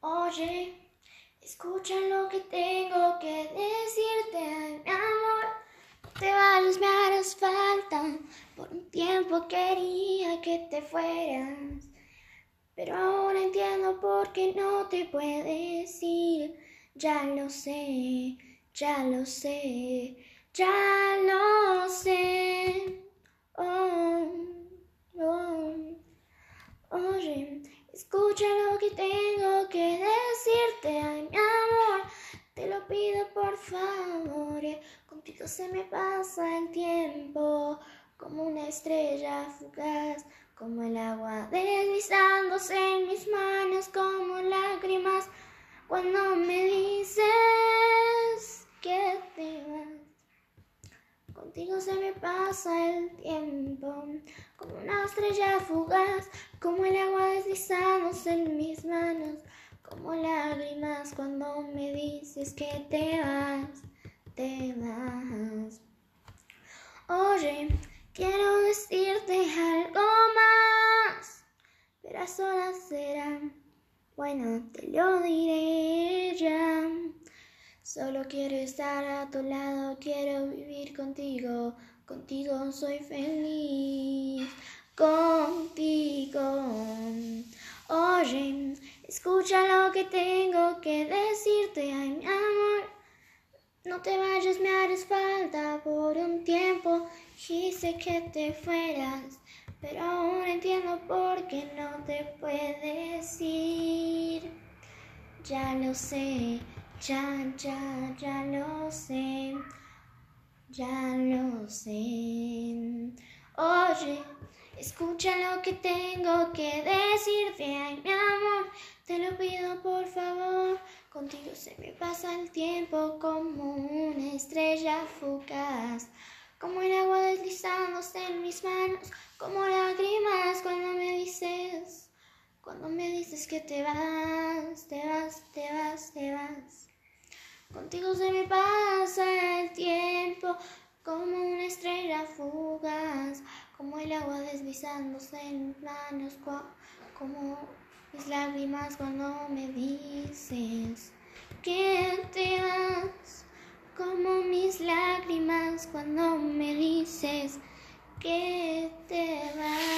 Oye, escucha lo que tengo que decirte, ay, mi amor. Te vayas, me harás. Por un tiempo quería que te fueras. Pero ahora entiendo por qué no te puedes ir. Ya lo sé, ya lo sé, ya lo sé. Oh, oh. Oye, escucha lo que tengo Se me pasa el tiempo como una estrella fugaz como el agua deslizándose en mis manos, como lágrimas cuando me dices que te vas. Contigo se me pasa el tiempo, como una estrella fugaz, como el agua deslizándose en mis manos, como lágrimas cuando me dices que te vas, te. Oye, quiero decirte algo solas serán. Bueno, te lo diré ya. Solo quiero estar a tu lado, quiero vivir contigo. Contigo soy feliz. Contigo. Oye, escucha lo que tengo que decirte, ay mi amor. No te vayas, me harás falta por un tiempo. Quise que te fueras pero ahora entiendo por qué no te puedes ir. Ya lo sé, ya, ya, ya lo sé, ya lo sé. Oye, escucha lo que tengo que decirte, ay mi amor, te lo pido por favor. Contigo se me pasa el tiempo como una estrella fugaz como el agua deslizándose en mis manos, como lágrimas cuando me dices, cuando me dices que te vas, te vas, te vas, te vas. Contigo se me pasa el tiempo como una estrella fugaz, como el agua deslizándose en mis manos, como mis lágrimas cuando me dices que te vas, como mis lágrimas cuando me dices que te vas.